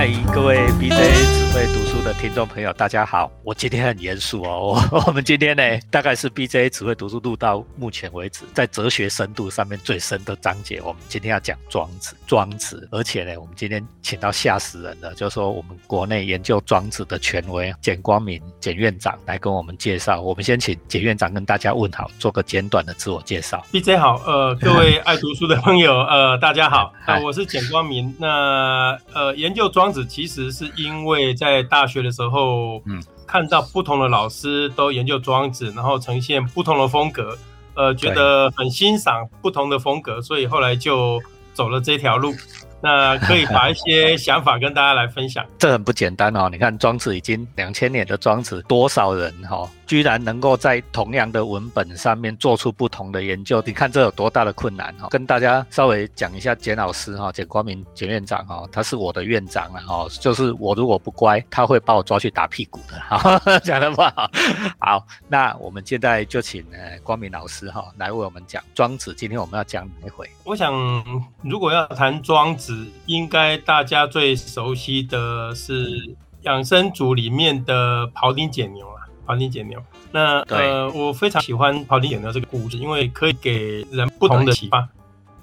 嗨，各位 BJ 会读书的听众朋友，大家好。我今天很严肃哦，我 我们今天呢，大概是 BJ 只会读书录到目前为止在哲学深度上面最深的章节。我们今天要讲庄子，庄子，而且呢，我们今天请到吓死人的，就是说我们国内研究庄子的权威简光明简院长来跟我们介绍。我们先请简院长跟大家问好，做个简短的自我介绍。BJ 好，呃，各位爱读书的朋友，呃，大家好，啊，我是简光明。那呃，研究庄子其实是因为在大学的时候，嗯。看到不同的老师都研究庄子，然后呈现不同的风格，呃，觉得很欣赏不同的风格，所以后来就走了这条路。那可以把一些想法跟大家来分享。这很不简单哦，你看庄子已经两千年的庄子，多少人哈？居然能够在同样的文本上面做出不同的研究，你看这有多大的困难哈？跟大家稍微讲一下简老师哈，简光明简院长哈，他是我的院长了哈，就是我如果不乖，他会把我抓去打屁股的哈，讲的不好。好，那我们现在就请呃光明老师哈来为我们讲庄子。今天我们要讲哪一回？我想如果要谈庄子，应该大家最熟悉的是养生组里面的庖丁解牛。庖丁解牛，那呃，我非常喜欢庖丁解牛这个故事，因为可以给人不同的启发，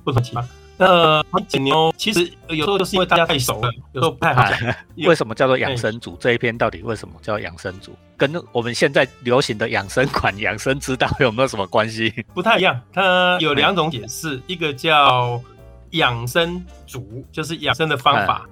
不同启发。那庖丁解牛其实有时候就是因为大家太熟了，有时候不太好讲。为什么叫做养生组？这一篇到底为什么叫养生组？跟我们现在流行的养生馆、养生之道有没有什么关系？不太一样，它有两种解释，一个叫养生主，就是养生的方法。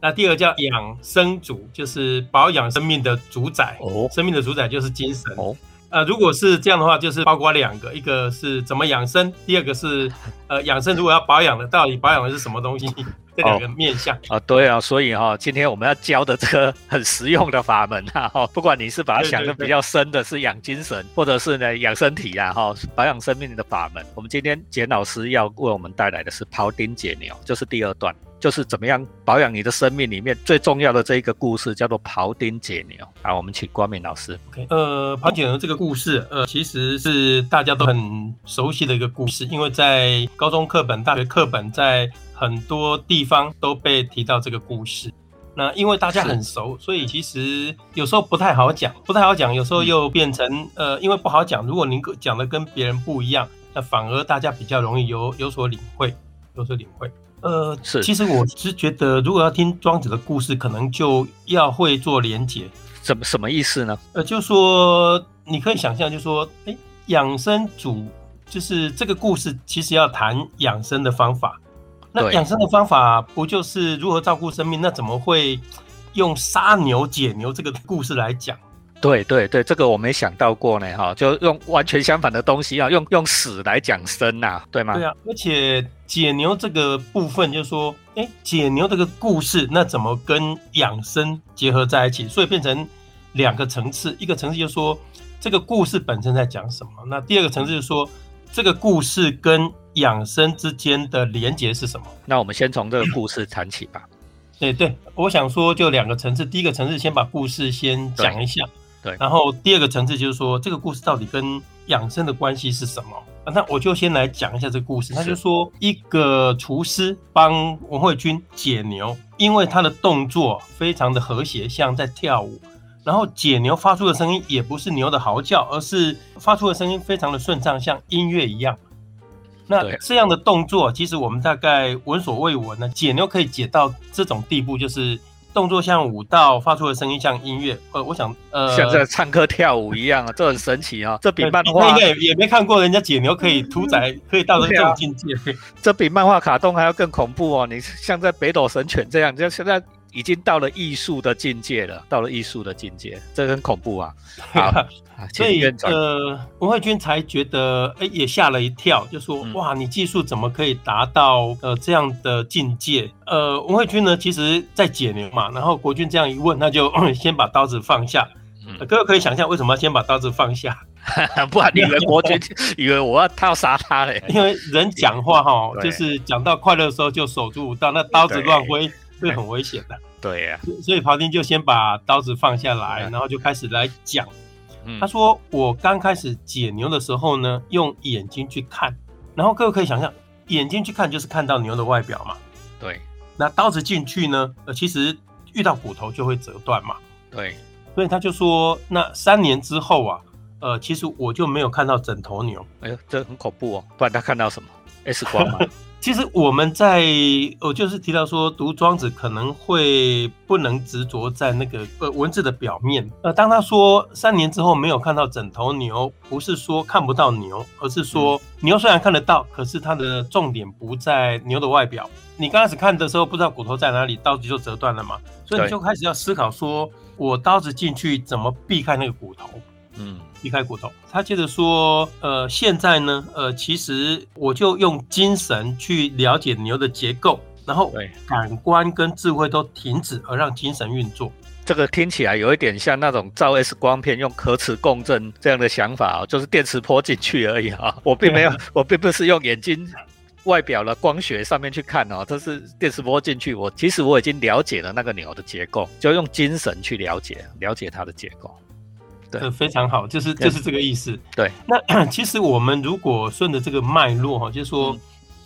那第二叫养生主，就是保养生命的主宰。哦，生命的主宰就是精神。哦，呃，如果是这样的话，就是包括两个，一个是怎么养生，第二个是呃养生如果要保养的，到底保养的是什么东西？这两个面向啊，对啊，所以哈，今天我们要教的这个很实用的法门啊，哈，不管你是把它想的比较深的是养精神，或者是呢养身体啊，哈，保养生命的法门，我们今天简老师要为我们带来的是庖丁解牛，就是第二段。就是怎么样保养你的生命里面最重要的这一个故事，叫做庖丁解牛。好，我们请光明老师。OK，呃，庖丁解牛这个故事，呃，其实是大家都很熟悉的一个故事，因为在高中课本、大学课本，在很多地方都被提到这个故事。那因为大家很熟，所以其实有时候不太好讲，不太好讲，有时候又变成呃，因为不好讲。如果您讲的跟别人不一样，那反而大家比较容易有有所领会，有所领会。呃，是，其实我是觉得，如果要听庄子的故事，可能就要会做连结。怎么什么意思呢？呃，就说你可以想象，就说，哎，养生主就是这个故事，其实要谈养生的方法。那养生的方法不就是如何照顾生命？那怎么会用杀牛解牛这个故事来讲？对对对，这个我没想到过呢，哈，就用完全相反的东西啊，用用死来讲生呐，对吗？对啊，而且解牛这个部分，就是说，哎，解牛这个故事，那怎么跟养生结合在一起？所以变成两个层次，一个层次就是说这个故事本身在讲什么，那第二个层次就是说这个故事跟养生之间的连结是什么？那我们先从这个故事谈起吧。对对，我想说就两个层次，第一个层次先把故事先讲一下。对，然后第二个层次就是说，这个故事到底跟养生的关系是什么？那我就先来讲一下这个故事。他就说，一个厨师帮文慧君解牛，因为他的动作非常的和谐，像在跳舞。然后解牛发出的声音也不是牛的嚎叫，而是发出的声音非常的顺畅，像音乐一样。那这样的动作，其实我们大概闻所未闻呢。解牛可以解到这种地步，就是。动作像舞蹈，发出的声音像音乐。呃，我想，呃，像在唱歌跳舞一样啊，这很神奇啊。这比漫画应该也也没看过人家解牛可以屠宰，可以到这种境界。这比漫画卡通还要更恐怖哦！你像在北斗神犬这样，就现在。已经到了艺术的境界了，到了艺术的境界，这很恐怖啊！好，所以呃，文慧君才觉得，哎，也吓了一跳，就说：哇，你技术怎么可以达到呃这样的境界？呃，文慧君呢，其实在解牛嘛，然后国君这样一问，那就 先把刀子放下。各位可以想象，为什么要先把刀子放下？不然你以为国君 以为我要他要杀他嘞？因为人讲话哈，就是讲到快乐的时候就守住刀，那刀子乱挥。是很危险的，对呀，所以庖丁就先把刀子放下来，然后就开始来讲。他说：“我刚开始解牛的时候呢，用眼睛去看，然后各位可以想象，眼睛去看就是看到牛的外表嘛。对，那刀子进去呢，呃，其实遇到骨头就会折断嘛。对，所以他就说，那三年之后啊，呃，其实我就没有看到整头牛。哎呦，这很恐怖哦！不然他看到什么？X 光吗？其实我们在我就是提到说，读庄子可能会不能执着在那个呃文字的表面。呃，当他说三年之后没有看到整头牛，不是说看不到牛，而是说牛虽然看得到，可是它的重点不在牛的外表。你刚开始看的时候不知道骨头在哪里，刀子就折断了嘛，所以你就开始要思考说，我刀子进去怎么避开那个骨头。嗯，离开骨头。他接着说，呃，现在呢，呃，其实我就用精神去了解牛的结构，然后感官跟智慧都停止，而让精神运作。这个听起来有一点像那种照 X 光片用核磁共振这样的想法啊，就是电磁波进去而已啊。我并没有，我并不是用眼睛外表的光学上面去看哦，这是电磁波进去。我其实我已经了解了那个牛的结构，就用精神去了解，了解它的结构。对，非常好，就是就是这个意思。对，那 其实我们如果顺着这个脉络哈，就是说，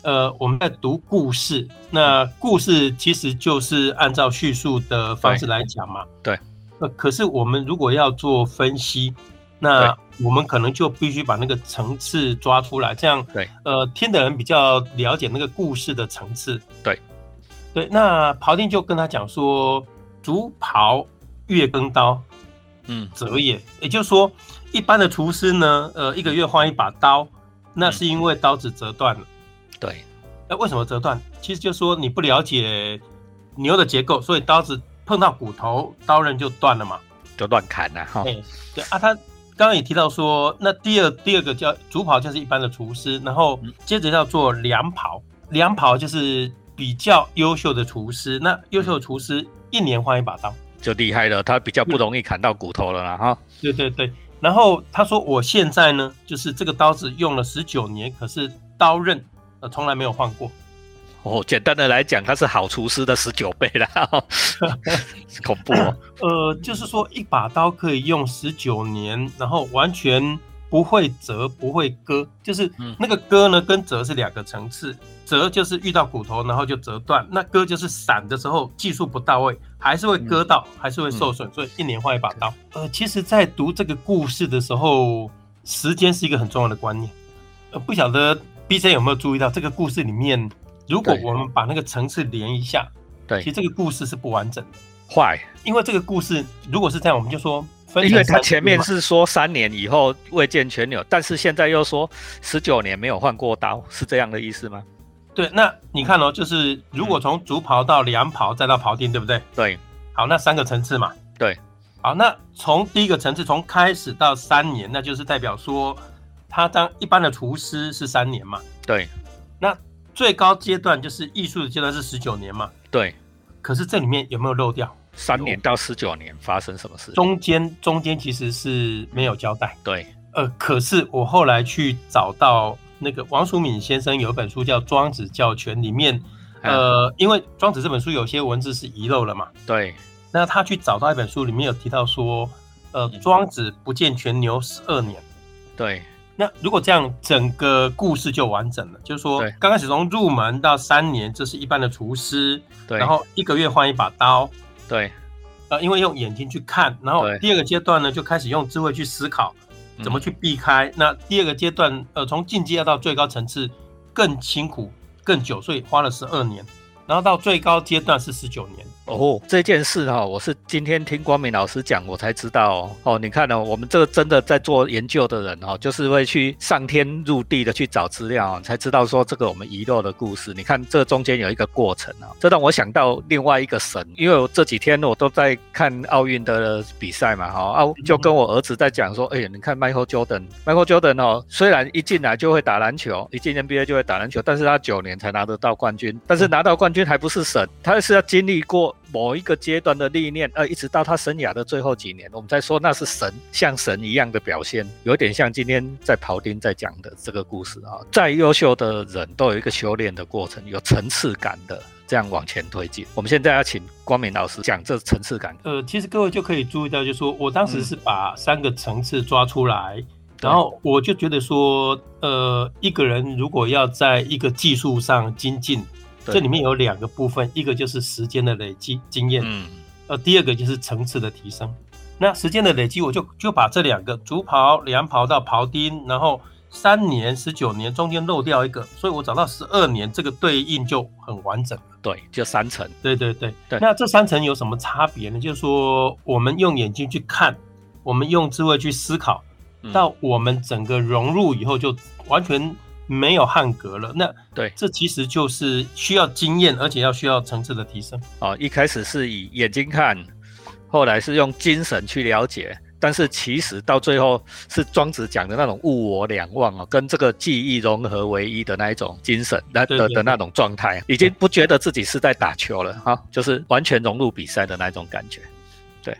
呃，我们在读故事，那故事其实就是按照叙述的方式来讲嘛。对。呃，可是我们如果要做分析，那我们可能就必须把那个层次抓出来，这样对，呃，听的人比较了解那个故事的层次。对。对，那庖丁就跟他讲说：“竹刨月更刀。”嗯，折也，也就是说，一般的厨师呢，呃，一个月换一把刀，那是因为刀子折断了。对，那为什么折断？其实就说你不了解牛的结构，所以刀子碰到骨头，刀刃就断了嘛，就乱砍了哈。对，啊，他刚刚也提到说，那第二第二个叫主跑，就是一般的厨师，然后接着要做良跑，良跑就是比较优秀的厨师，那优秀的厨师一年换一把刀。就厉害了，他比较不容易砍到骨头了啦，哈。对对对，然后他说我现在呢，就是这个刀子用了十九年，可是刀刃呃从来没有换过。哦，简单的来讲，他是好厨师的十九倍了，恐怖哦。呃，就是说一把刀可以用十九年，然后完全。不会折，不会割，就是那个割呢，跟折是两个层次。折就是遇到骨头，然后就折断；那割就是散的时候技术不到位，还是会割到，还是会受损。所以一年换一把刀。呃，其实，在读这个故事的时候，时间是一个很重要的观念。呃，不晓得 B C 有没有注意到这个故事里面，如果我们把那个层次连一下，对，其实这个故事是不完整的。坏，因为这个故事如果是这样，我们就说。因为他前面是说三年以后未见全牛，但是现在又说十九年没有换过刀，是这样的意思吗？对，那你看哦，就是如果从竹袍到凉袍再到刨丁，对不对？对。好，那三个层次嘛。对。好，那从第一个层次从开始到三年，那就是代表说他当一般的厨师是三年嘛。对。那最高阶段就是艺术的阶段是十九年嘛。对。可是这里面有没有漏掉？三年到十九年发生什么事？中间中间其实是没有交代。对，呃，可是我后来去找到那个王淑敏先生有一本书叫《庄子教全》，里面，呃，因为《庄子》这本书有些文字是遗漏了嘛。对。那他去找到一本书，里面有提到说，呃，庄子不见全牛十二年。对。那如果这样，整个故事就完整了。就是说，刚开始从入门到三年，这是一般的厨师。对。然后一个月换一把刀。对，呃，因为用眼睛去看，然后第二个阶段呢，就开始用智慧去思考，怎么去避开。那第二个阶段，呃，从进阶到最高层次更辛苦、更久，所以花了十二年。然后到最高阶段是十九年哦。这件事哈，我是今天听光明老师讲，我才知道哦。你看呢，我们这个真的在做研究的人哈，就是会去上天入地的去找资料，才知道说这个我们遗漏的故事。你看这中间有一个过程啊，这让我想到另外一个神，因为我这几天我都在看奥运的比赛嘛，哈啊，就跟我儿子在讲说，哎呀，你看 Michael Jordan，Michael Jordan 哦，虽然一进来就会打篮球，一进 NBA 就会打篮球，但是他九年才拿得到冠军，但是拿到冠。军还不是神，他是要经历过某一个阶段的历练，呃，一直到他生涯的最后几年，我们在说那是神，像神一样的表现，有点像今天在庖丁在讲的这个故事啊。再优秀的人都有一个修炼的过程，有层次感的这样往前推进。我们现在要请光明老师讲这层次感。呃，其实各位就可以注意到，就说我当时是把三个层次抓出来，然后我就觉得说，呃，一个人如果要在一个技术上精进。这里面有两个部分，一个就是时间的累积经验，嗯，呃，第二个就是层次的提升。那时间的累积，我就就把这两个竹刨、凉刨到刨丁，然后三年、十九年中间漏掉一个，所以我找到十二年，这个对应就很完整了。对，就三层。对对对对那这三层有什么差别呢？就是说，我们用眼睛去看，我们用智慧去思考，嗯到我们整个融入以后，就完全没有汉格了。那对这其实就是需要经验，而且要需要层次的提升。哦，一开始是以眼睛看，后来是用精神去了解，但是其实到最后是庄子讲的那种物我两忘哦，跟这个记忆融合为一的那一种精神，那的的那种状态，已经不觉得自己是在打球了哈、就是完全融入比赛的那种感觉。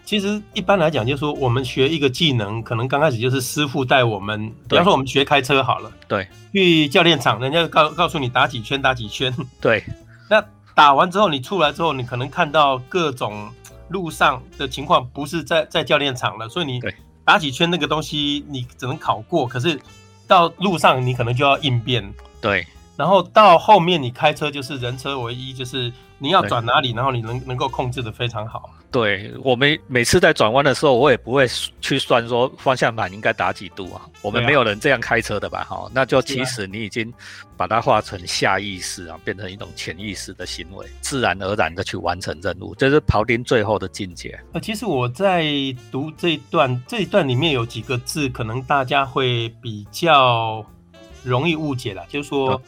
其实一般来讲，就是说我们学一个技能，可能刚开始就是师傅带我们，比方说我们学开车好了，对。去教练场，人家告告诉你打几圈，打几圈。对。那打完之后，你出来之后，你可能看到各种路上的情况，不是在在教练场了，所以你对。打几圈那个东西，你只能考过，可是到路上你可能就要应变。对然后到后面你开车就是人车唯一，就是你要对转哪里，然后你能能够控制的非常好。对，我们每次在转弯的时候，我也不会去算说方向盘应该打几度啊，我们没有人这样开车的吧？哈、那就其啊实你已经把它化成下意识啊，变成一种潜意识的行为，自然而然的去完成任务，这是庖丁最后的境界。呃，其实我在读这一段，这一段里面有几个字，可能大家会比较容易误解了，就是说《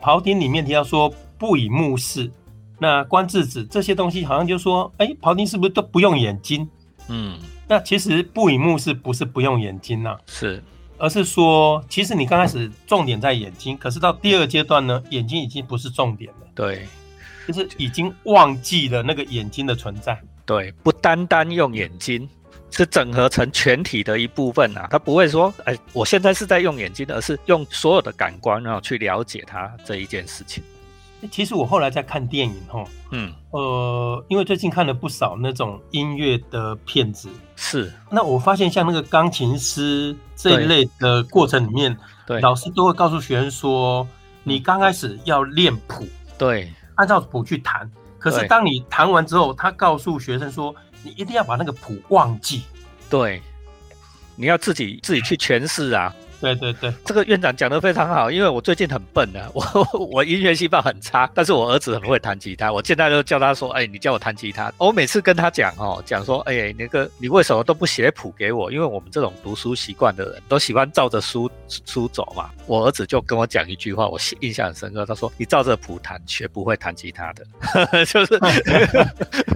庖丁》里面提到说不以目视，那观字子这些东西，好像就说，哎，庖丁是不是都不用眼睛？嗯，那其实不以目视不是不用眼睛呐、是而是说，其实你刚开始重点在眼睛，可是到第二阶段呢，眼睛已经不是重点了，对就是已经忘记了那个眼睛的存在。对，不单单用眼睛。是整合成全体的一部分啊，他不会说，哎，我现在是在用眼睛，而是用所有的感官然后去了解它这一件事情。其实我后来在看电影哈，嗯，呃，因为最近看了不少那种音乐的片子，是。那我发现像那个钢琴师这一类的过程里面，对。老师都会告诉学生说，你刚开始要练谱，对。按照谱去弹。可是当你弹完之后，他告诉学生说，你一定要把那个谱忘记。对，你要自己自己去诠释啊。对对对，这个院长讲的非常好，因为我最近很笨啊，我我音乐细胞很差，但是我儿子很会弹吉他，我现在都叫他说，哎，你叫我弹吉他。我每次跟他讲哦，讲说，哎，那个你为什么都不写谱给我？因为我们这种读书习惯的人都喜欢照着书书走嘛。我儿子就跟我讲一句话，我印象很深刻，他说，你照着谱弹，学不会弹吉他的，就是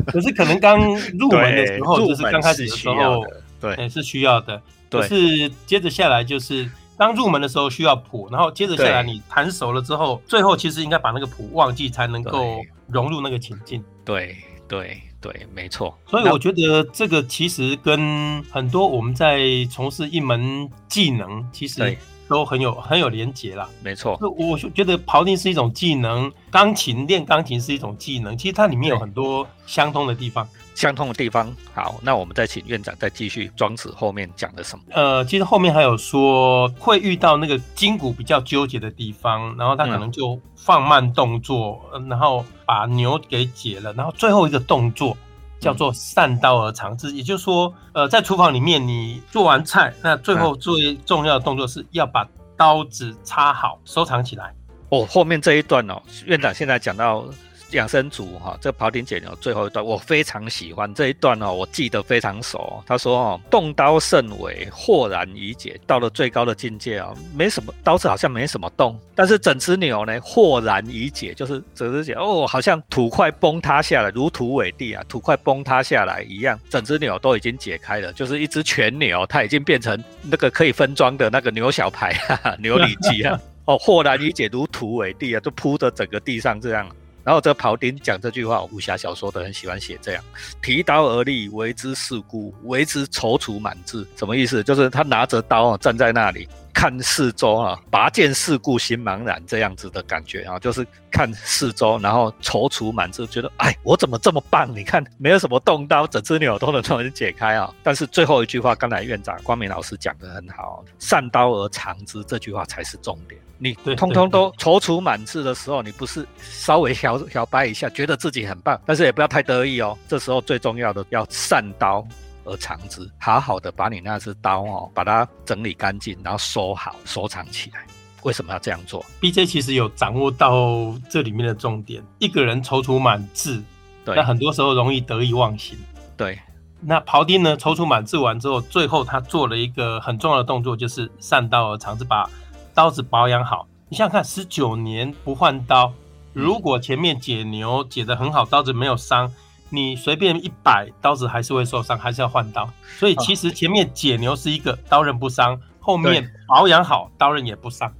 可是可能刚入门的时候，就是刚开始需要候，的，对哎，是需要的。对可是接着下来就是。刚入门的时候需要谱，然后接着下来你弹熟了之后，最后其实应该把那个谱忘记，才能够融入那个情境。对对对，没错。所以我觉得这个其实跟很多我们在从事一门技能，其实对都很有很有连结啦。没错，就我觉得庖丁是一种技能，钢琴练钢琴是一种技能，其实它里面有很多相通的地方。相通的地方。好，那我们再请院长再继续庄子后面讲的什么？呃，其实后面还有说会遇到那个筋骨比较纠结的地方，然后他可能就放慢动作，呃然后把牛给解了，然后最后一个动作叫做善刀而藏之，也就是说，呃，在厨房里面你做完菜，那最后最重要的动作是要把刀子插好，收藏起来。哦，后面这一段哦，院长现在讲到养生组哈、这庖丁解牛最后一段，我非常喜欢这一段哦，我记得非常熟。他说哦，动刀甚微，豁然以解。到了最高的境界哦，没什么刀子好像没什么动，但是整只牛呢，豁然以解，就是整只牛哦，好像土块崩塌下来，如土为地啊，土块崩塌下来一样，整只牛都已经解开了，就是一只全牛，它已经变成那个可以分装的那个牛小排哈哈，牛里脊啊。哦，豁然以解，如土为地啊，就铺着整个地上这样。然后这庖丁讲这句话，武侠小说的很喜欢写这样：提刀而立，为之四顾，为之踌躇满志。什么意思？就是他拿着刀啊，站在那里看四周啊，拔剑四顾心茫然这样子的感觉啊，就是看四周，然后踌躇满志，觉得哎，我怎么这么棒？你看没有什么动刀，整只牛都能都能解开啊。但是最后一句话，刚才院长光明老师讲的很好，善刀而藏之，这句话才是重点。你通通都踌躇满志的时候，你不是稍微小小摆一下，觉得自己很棒，但是也不要太得意哦。这时候最重要的要善刀而藏之，好好的把你那只刀哦，把它整理干净，然后收好，收藏起来。为什么要这样做？BJ 其实有掌握到这里面的重点。一个人踌躇满志，对那很多时候容易得意忘形。对，那庖丁呢，踌躇满志完之后，最后他做了一个很重要的动作，就是善刀而藏之，把刀子保养好。你想想看，十九年不换刀，如果前面解牛解得很好，刀子没有伤，你随便一摆，刀子还是会受伤，还是要换刀。所以其实前面解牛是一个刀刃不伤，后面保养好，刀刃也不伤。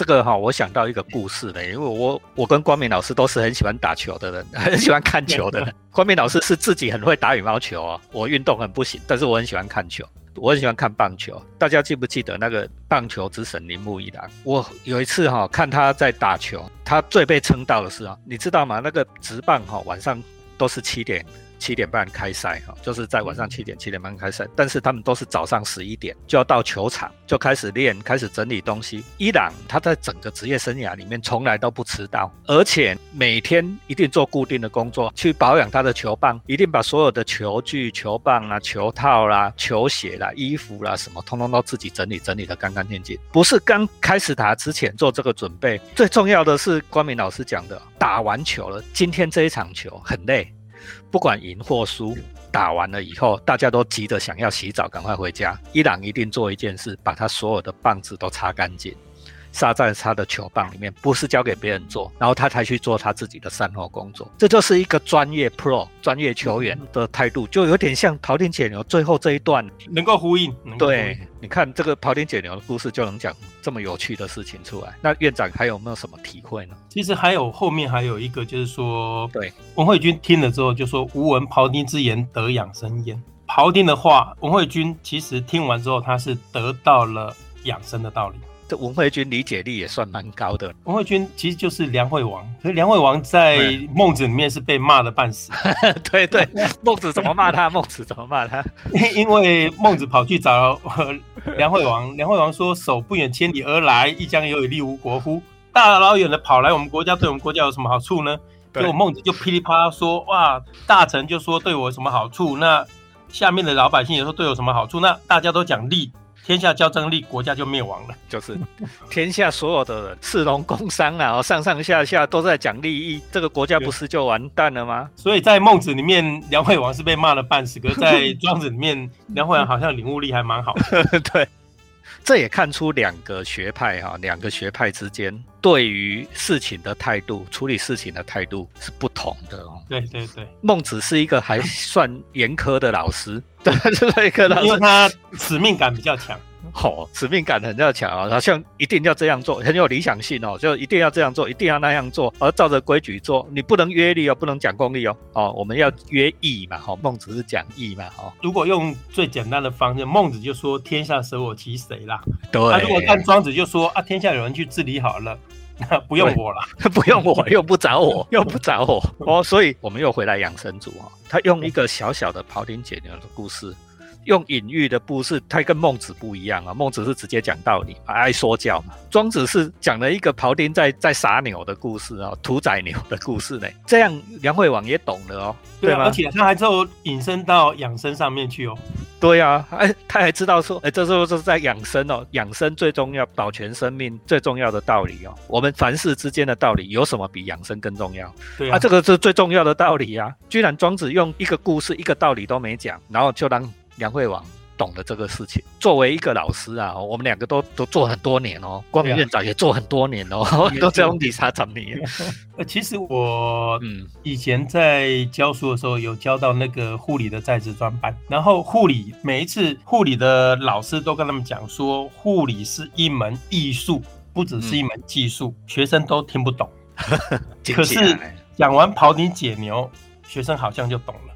这个哈、我想到一个故事嘞，因为我我跟光明老师都是很喜欢打球的人，很喜欢看球的人。光明老师是自己很会打羽毛球哦，我运动很不行，但是我很喜欢看球，我很喜欢看棒球。大家记不记得那个棒球之神铃木一郎？我有一次哈、看他在打球，他最被称道的是啊，你知道吗？那个直棒哈、晚上都是七点。七点半开赛哈，就是在晚上七点七点半开赛，但是他们都是早上十一点就要到球场，就开始练，开始整理东西。伊朗他在整个职业生涯里面从来都不迟到，而且每天一定做固定的工作，去保养他的球棒，一定把所有的球具、球棒啊、球套啦、球鞋啦、衣服啦什么，通通都自己整理整理的干干净净。不是刚开始打之前做这个准备，最重要的是光明老师讲的，打完球了，今天这一场球很累。不管赢或输，打完了以后，大家都急着想要洗澡，赶快回家。伊朗一定做一件事，把他所有的棒子都擦干净，撒在他的球棒里面，不是交给别人做，然后他才去做他自己的善后工作。这就是一个专业 pro 专业球员的态度，就有点像庖丁解牛最后这一段。能够呼应，能够呼应对，你看这个庖丁解牛的故事，就能讲这么有趣的事情出来。那院长还有没有什么体会呢？其实还有后面还有一个，就是说，对，文慧君听了之后就说：“吾闻庖丁之言，得养生焉。”庖丁的话，文慧君其实听完之后，他是得到了养生的道理。这文慧君理解力也算蛮高的。文慧君其实就是梁惠王，可是梁惠王在孟子里面是被骂的半死，对对，孟子怎么骂他？孟子怎么骂他？因为孟子跑去找呃 梁惠王，梁惠王说：“手不远千里而来，一将有以利吾国乎？”大老远的跑来我们国家，对我们国家有什么好处呢？对结果孟子就噼里啪啦说：“哇，大臣就说对我有什么好处？那下面的老百姓也说对我有什么好处？那大家都讲利，天下交争利，国家就灭亡了。就是天下所有的人，士农工商啊，哦上上下下都在讲利益，这个国家不是就完蛋了吗？所以在孟子里面，梁惠王是被骂了半死，可是在庄子里面，梁惠王好像领悟力还蛮好的。对，这也看出两个学派哈、两个学派之间对于事情的态度、处理事情的态度是不同的哦。对对对，孟子是一个还算严苛的老师，对，是一个老师，因为他使命感比较强。哦，使命感很要强啊，好像一定要这样做，很有理想性哦，就一定要这样做，一定要那样做，而照着规矩做，你不能约力哦，不能讲功利哦，哦，我们要约义嘛，哦，孟子是讲义嘛，哦，如果用最简单的方式，孟子就说“天下舍我其谁”啦。对，那、如果看庄子就说啊，天下有人去治理好了，那不用我了。不用我，又不找我，又不找我哦，所以我们又回来养生主哦，他用一个小小的庖丁解牛的故事，用隐喻的故事，他跟孟子不一样啊，孟子是直接讲道理，爱说教嘛，庄子是讲了一个庖丁在在杀牛的故事啊，屠宰牛的故事呢，这样梁惠王也懂了哦，对啊，吗而？且他还之后引申到养生上面去哦。对呀、啊，哎，他还知道说，哎，这时候是在养生哦，养生最重要，保全生命最重要的道理哦。我们凡事之间的道理，有什么比养生更重要？对啊，啊，这个是最重要的道理啊！居然庄子用一个故事、一个道理都没讲，然后就让梁惠王懂了这个事情。作为一个老师啊，我们两个都都做很多年哦，光明院长也做很多年哦，都这样理查怎你？呃，其实我嗯，以前在教书的时候，有教到那个护理的在职专班，然后护理每一次护理的老师都跟他们讲说，护理是一门艺术，不只是一门技术，学生都听不懂。可是讲完庖丁解牛，学生好像就懂了。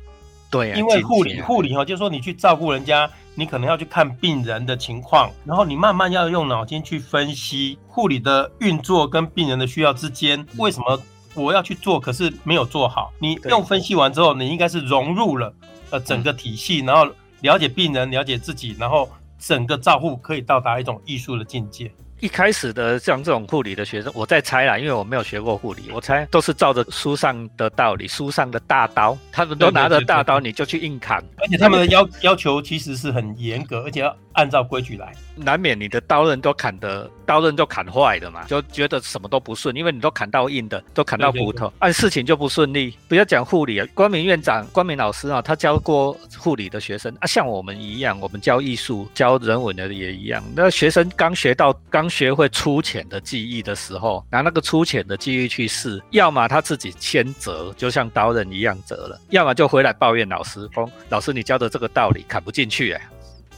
对啊，因为护理护理哈，就是说你去照顾人家，你可能要去看病人的情况，然后你慢慢要用脑筋去分析护理的运作跟病人的需要之间，为什么我要去做，可是没有做好。你用分析完之后，你应该是融入了呃整个体系，然后了解病人，了解自己，然后整个照护可以到达一种艺术的境界。一开始的像这种护理的学生，我在猜啦，因为我没有学过护理，我猜都是照着书上的道理，书上的大刀，他们都拿着大刀，你就去硬砍，而且他们的要要求其实是很严格，而且要按照规矩来，难免你的刀刃都砍的，刀刃就砍坏的嘛，就觉得什么都不顺，因为你都砍到硬的，都砍到骨头，按事情就不顺利。不要讲护理啊，光明院长、光明老师啊，他教过护理的学生啊，像我们一样，我们教艺术、教人文的也一样，那学生刚学到刚。学会粗浅的记忆的时候，拿那个粗浅的记忆去试，要么他自己先折，就像刀刃一样折了；要么就回来抱怨老师，说老师你教的这个道理砍不进去，哎，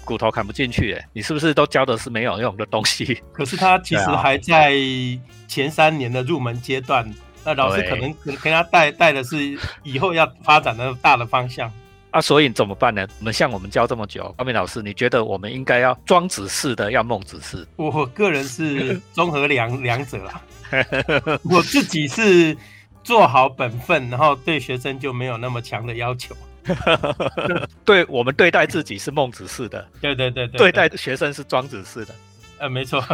骨头砍不进去，哎，你是不是都教的是没有用的东西？可是他其实还在前三年的入门阶段，那老师可能可能跟他带带的是以后要发展的大的方向。那所以怎么办呢？我们像我们教这么久，高明老师，你觉得我们应该要庄子式的，要孟子式？我个人是综合两 两者啦。我自己是做好本分，然后对学生就没有那么强的要求。对我们对待自己是孟子式的，对对对对，对待学生是庄子式的。呃，没错，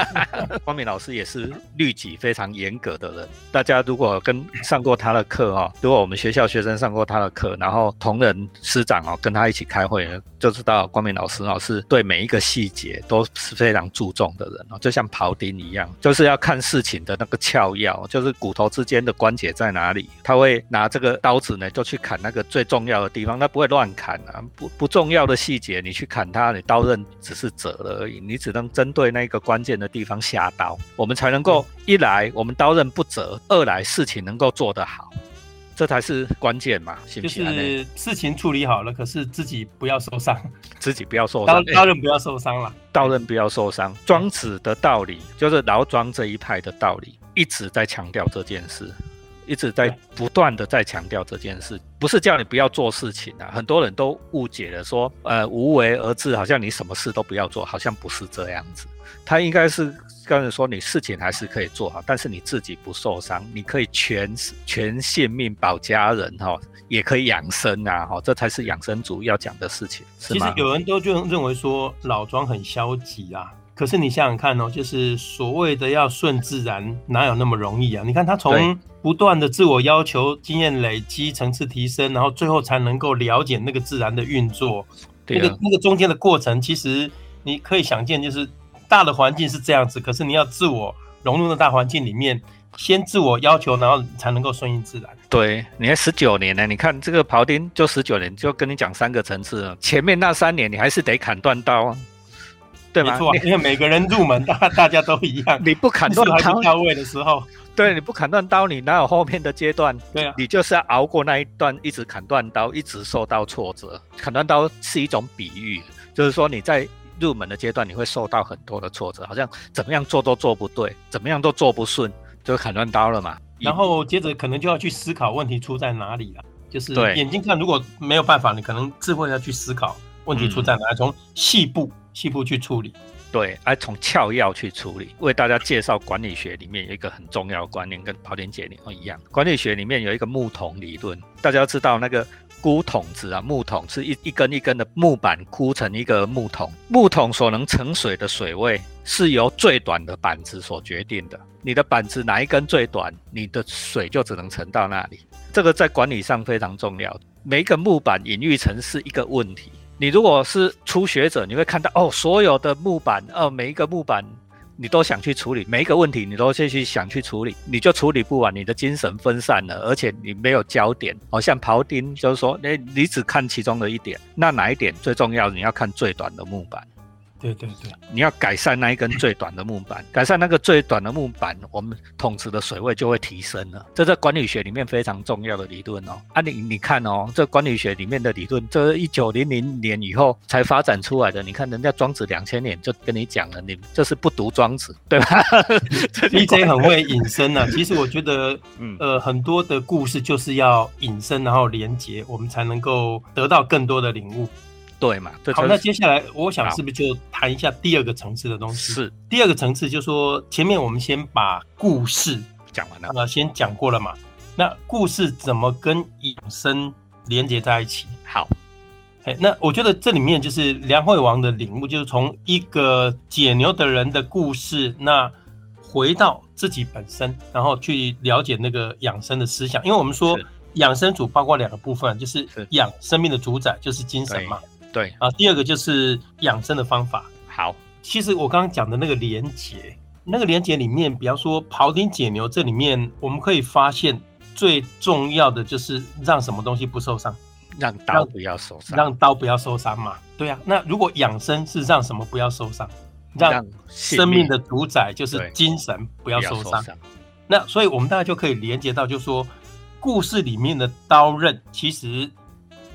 光明老师也是律己非常严格的人。大家如果跟上过他的课哦，如果我们学校学生上过他的课，然后同仁师长哦跟他一起开会，就知道光明老师哦是对每一个细节都是非常注重的人哦，就像庖丁一样，就是要看事情的那个窍要，就是骨头之间的关节在哪里，他会拿这个刀子呢就去砍那个最重要的地方，他不会乱砍啊，不不重要的细节你去砍它，你刀刃只是折了而已，你只能折针对那个关键的地方下刀，我们才能够一来我们刀刃不折，二来事情能够做得好，这才是关键嘛。就是事情处理好了，可是自己不要受伤，自己不要受伤，刀刃不要受伤了，刀刃不要受伤。庄子的道理就是老庄这一派的道理，一直在强调这件事。一直在不断的在强调这件事，不是叫你不要做事情啊，很多人都误解了，说呃无为而治，好像你什么事都不要做，好像不是这样子。他应该是刚才说你事情还是可以做好，但是你自己不受伤，你可以全全性命保家人哈，也可以养生啊哈，这才是养生主要讲的事情，是吗？其实有人都就认为说老庄很消极啊。可是你想想看哦，就是所谓的要顺自然，哪有那么容易啊？你看他从不断的自我要求、经验累积、层次提升，然后最后才能够了解那个自然的运作。那个那个中间的过程，其实你可以想见，就是大的环境是这样子，可是你要自我融入的大环境里面，先自我要求，然后才能够顺应自然。对，你还十九年呢，你看这个庖丁就十九年，就跟你讲三个层次了，前面那三年你还是得砍断刀。对吗？因为每个人入门大大家都一样，你不砍断刀到位的时候，对，你不砍断刀，你哪有后面的阶段？对啊，你就是要熬过那一段，一直砍断刀，一直受到挫折。砍断刀是一种比喻，就是说你在入门的阶段，你会受到很多的挫折，好像怎么样做都做不对，怎么样都做不顺，就砍断刀了嘛。然后接着可能就要去思考问题出在哪里了，就是眼睛看如果没有办法，你可能智慧要去思考问题出在哪，从细部。细部去处理，对，而从窍要去处理。为大家介绍管理学里面有一个很重要的观念，跟庖丁解牛一样。管理学里面有一个木桶理论，大家要知道那个箍桶子啊，木桶是一一根一根的木板箍成一个木桶，木桶所能盛水的水位是由最短的板子所决定的。你的板子哪一根最短，你的水就只能盛到那里。这个在管理上非常重要。每一个木板隐喻成是一个问题。你如果是初学者，你会看到哦，所有的木板，哦，每一个木板你都想去处理，每一个问题你都先去想去处理，你就处理不完，你的精神分散了，而且你没有焦点。好像庖丁就是说，你你只看其中的一点，那哪一点最重要？你要看最短的木板。对对对，你要改善那一根最短的木板，改善那个最短的木板，我们桶子的水位就会提升了。这在管理学里面非常重要的理论哦。啊，你你看哦，这管理学里面的理论，这一九零零年以后才发展出来的。你看人家庄子两千年就跟你讲了，你这是不读庄子，对吧？DJ 很会引申啊。其实我觉得，嗯呃，很多的故事就是要引申，然后连接，我们才能够得到更多的领悟。对嘛？好，那接下来我想是不是就谈一下第二个层次的东西？是第二个层次，就说前面我们先把故事讲完了，呃，先讲过了嘛？那故事怎么跟养生连接在一起？好，哎，那我觉得这里面就是梁惠王的领悟，就是从一个解牛的人的故事，那回到自己本身，然后去了解那个养生的思想。因为我们说养生主包括两个部分，就是养生命的主宰就是精神嘛，对啊，第二个就是养生的方法。好，其实我刚刚讲的那个连结，那个连结里面，比方说庖丁解牛，这里面我们可以发现最重要的就是让什么东西不受伤，让刀不要受伤，让刀不要受伤嘛。对啊，那如果养生是让什么不要受伤？让生命的主宰就是精神不要受伤。那所以我们大家就可以连接到，就是说故事里面的刀刃，其实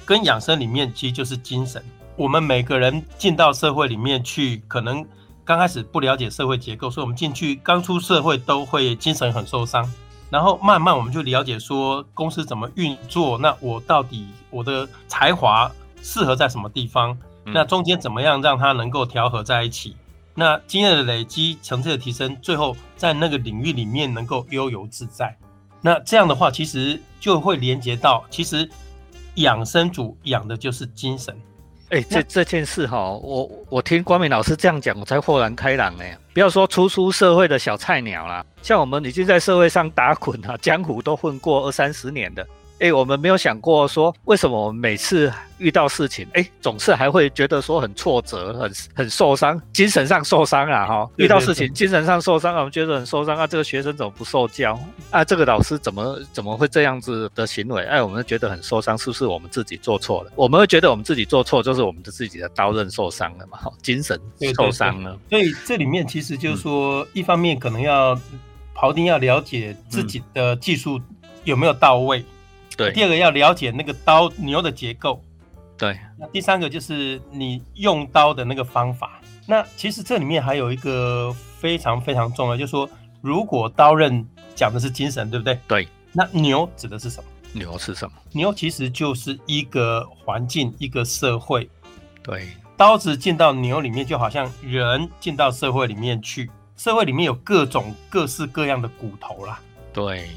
跟养生里面其实就是精神。我们每个人进到社会里面去，可能刚开始不了解社会结构，所以我们进去刚出社会都会精神很受伤。然后慢慢我们就了解说公司怎么运作，那我到底我的才华适合在什么地方？那中间怎么样让它能够调和在一起？那经验的累积、层次的提升，最后在那个领域里面能够悠游自在。那这样的话，其实就会连接到，其实养生主养的就是精神。哎，这这件事哈，我我听光明老师这样讲，我才豁然开朗呢。不要说初出社会的小菜鸟啦，像我们已经在社会上打滚啊，江湖都混过二三十年的。哎，我们没有想过说，为什么我们每次遇到事情，哎，总是还会觉得说很挫折、很很受伤，精神上受伤啊，哈！遇到事情精神上受伤，我们觉得很受伤啊。这个学生怎么不受教啊？这个老师怎么怎么会这样子的行为？哎，我们觉得很受伤，是不是我们自己做错了？我们会觉得我们自己做错，就是我们的自己的刀刃受伤了嘛？哈，精神受伤了。所以这里面其实就是说，一方面可能要庖丁要了解自己的技术有没有到位。对，第二个要了解那个刀牛的结构，对。那第三个就是你用刀的那个方法。那其实这里面还有一个非常非常重要，就是说，如果刀刃讲的是精神，对不对？对。那牛指的是什么？牛是什么？牛其实就是一个环境，一个社会。对。刀子进到牛里面，就好像人进到社会里面去，社会里面有各种各式各样的骨头啦。对。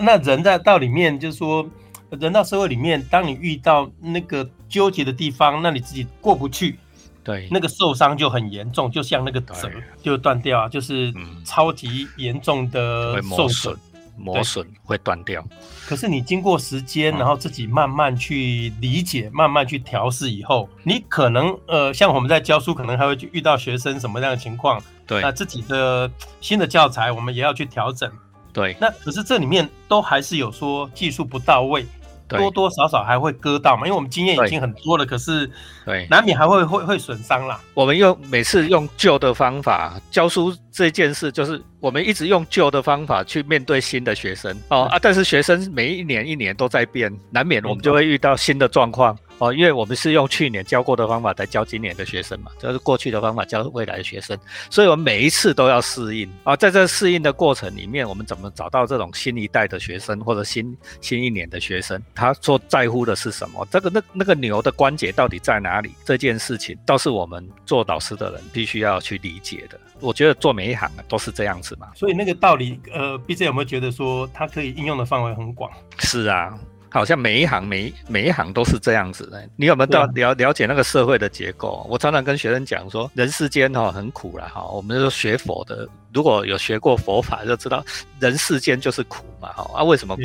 那人在到里面，就是说，人到社会里面，当你遇到那个纠结的地方，那你自己过不去，对，那个受伤就很严重，就像那个折就断掉啊，就是超级严重的受损，磨损会断掉。可是你经过时间，然后自己慢慢去理解，慢慢去调试以后，你可能呃，像我们在教书，可能还会遇到学生什么样的情况，对，那自己的新的教材，我们也要去调整。对，那可是这里面都还是有说技术不到位，多多少少还会割到嘛，因为我们经验已经很多了，可是对。难免还会会会损伤啦。我们用每次用旧的方法教书这件事，就是我们一直用旧的方法去面对新的学生哦啊，但是学生每一年一年都在变，难免我们就会遇到新的状况。哦，因为我们是用去年教过的方法来教今年的学生嘛，就是过去的方法教未来的学生，所以我们每一次都要适应啊。在这适应的过程里面，我们怎么找到这种新一代的学生或者新新一年的学生，他所在乎的是什么？这个那那个牛的关节到底在哪里？这件事情倒是我们做导师的人必须要去理解的。我觉得做每一行都是这样子嘛。所以那个道理，呃，B J 有没有觉得说它可以应用的范围很广？是啊。好像每一行每每一行都是这样子的。你有没有到了了解那个社会的结构？我常常跟学生讲说，人世间哈很苦了哈。我们说学佛的，如果有学过佛法，就知道人世间就是苦嘛哈。啊，为什么苦？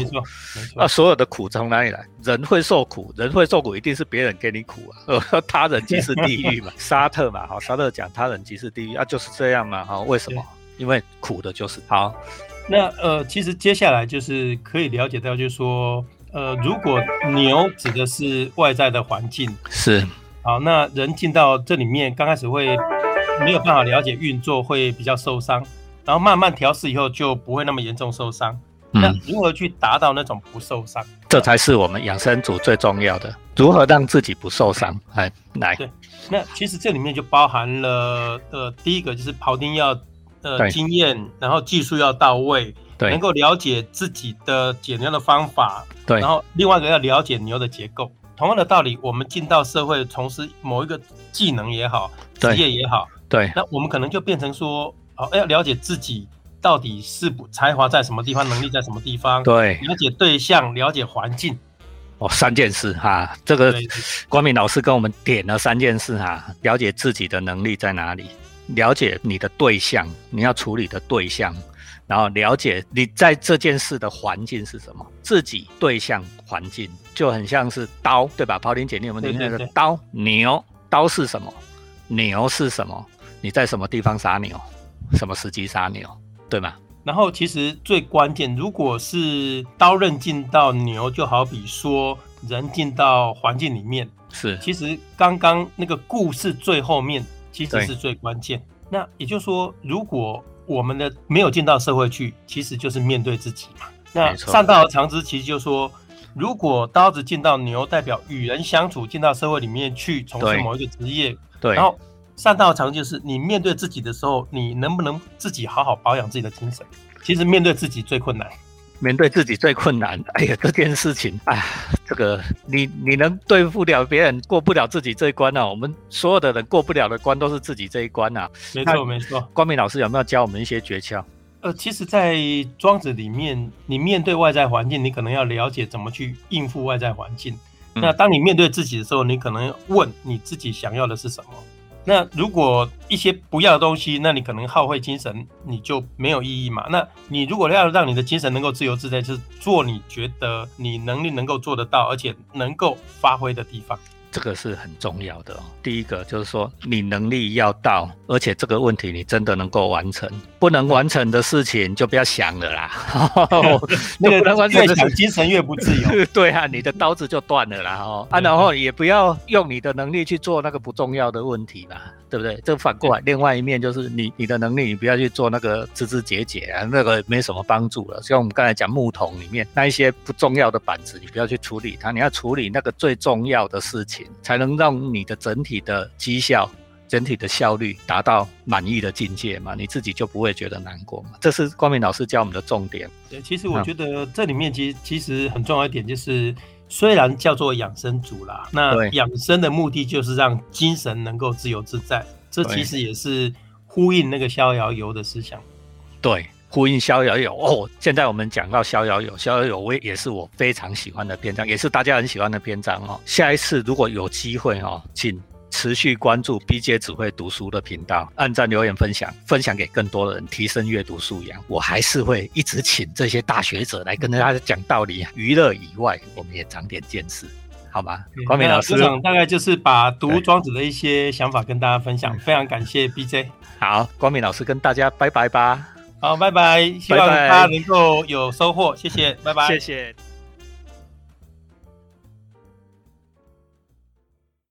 啊，所有的苦从哪里来？人会受苦，人会受苦，一定是别人给你苦啊。他人即是地狱嘛。沙特嘛，哈，沙特讲他人即是地狱啊，就是这样嘛哈。为什么？因为苦的就是好。那呃，其实接下来就是可以了解到，就是说。呃，如果牛指的是外在的环境，是好，那人进到这里面，刚开始会没有办法了解运作，会比较受伤，然后慢慢调试以后就不会那么严重受伤。那如何去达到那种不受伤？这才是我们养生组最重要的，如何让自己不受伤？哎，来，对，那其实这里面就包含了呃，第一个就是庖丁要呃经验，然后技术要到位。对，能够了解自己的解牛的方法，对，然后另外一个要了解牛的结构。同样的道理，我们进到社会从事某一个技能也好，职业也好，对，那我们可能就变成说，哦，要了解自己到底是不才华在什么地方，能力在什么地方，对，了解对象，了解环境，哦，三件事哈，这个光明老师跟我们点了三件事哈，了解自己的能力在哪里，了解你的对象，你要处理的对象，然后了解你在这件事的环境是什么，自己对象环境就很像是刀，对吧？庖丁姐，你有没有听那个刀？牛，刀是什么？牛是什么？你在什么地方杀牛？什么时机杀牛？对吗？然后其实最关键，如果是刀刃进到牛，就好比说人进到环境里面，是。其实刚刚那个故事最后面，其实是最关键。那也就是说，如果我们的没有进到社会去，其实就是面对自己嘛。那善道而长之，其实就说，如果刀子进到牛，代表与人相处，进到社会里面去从事某一个职业，对。然后。善道常就是你面对自己的时候，你能不能自己好好保养自己的精神？其实面对自己最困难，面对自己最困难。哎呀，这件事情，哎，这个你你能对付了别人，过不了自己这一关啊？我们所有的人过不了的关，都是自己这一关啊。没错没错。光明老师有没有教我们一些诀窍？呃，其实，在庄子里面，你面对外在环境，你可能要了解怎么去应付外在环境。那当你面对自己的时候，你可能问你自己想要的是什么？那如果一些不要的东西，那你可能耗费精神，你就没有意义嘛。那你如果要让你的精神能够自由自在，就是做你觉得你能力能够做得到，而且能够发挥的地方。这个是很重要的哦。第一个就是说，你能力要到，而且这个问题你真的能够完成。不能完成的事情就不要想了啦。那个越想，精神越不自由。对啊，你的刀子就断了啦。哦，啊，然后也不要用你的能力去做那个不重要的问题嘛，对不对？这反过来，另外一面就是你你的能力，你不要去做那个枝枝节节啊，那个没什么帮助了。像我们刚才讲木桶里面那一些不重要的板子，你不要去处理它，你要处理那个最重要的事情。才能让你的整体的绩效、整体的效率达到满意的境界嘛？你自己就不会觉得难过嘛？这是光明老师教我们的重点。对，其实我觉得这里面其其实很重要一点就是，虽然叫做养生组啦，那养生的目的就是让精神能够自由自在，这其实也是呼应那个逍遥游的思想。对。呼应逍遥游哦，现在我们讲到逍遥游，逍遥游我也是我非常喜欢的篇章，也是大家很喜欢的篇章哦。下一次如果有机会哦，请持续关注 BJ 只会读书的频道，按赞、留言、分享，分享给更多的人，提升阅读素养。我还是会一直请这些大学者来跟大家讲道理，娱乐以外，我们也长点见识，好吧？光明老师，大概就是把读庄子的一些想法跟大家分享，非常感谢 BJ。好，光明老师跟大家拜拜吧。好，拜拜！希望大家能够有收获，谢谢，拜拜，谢谢。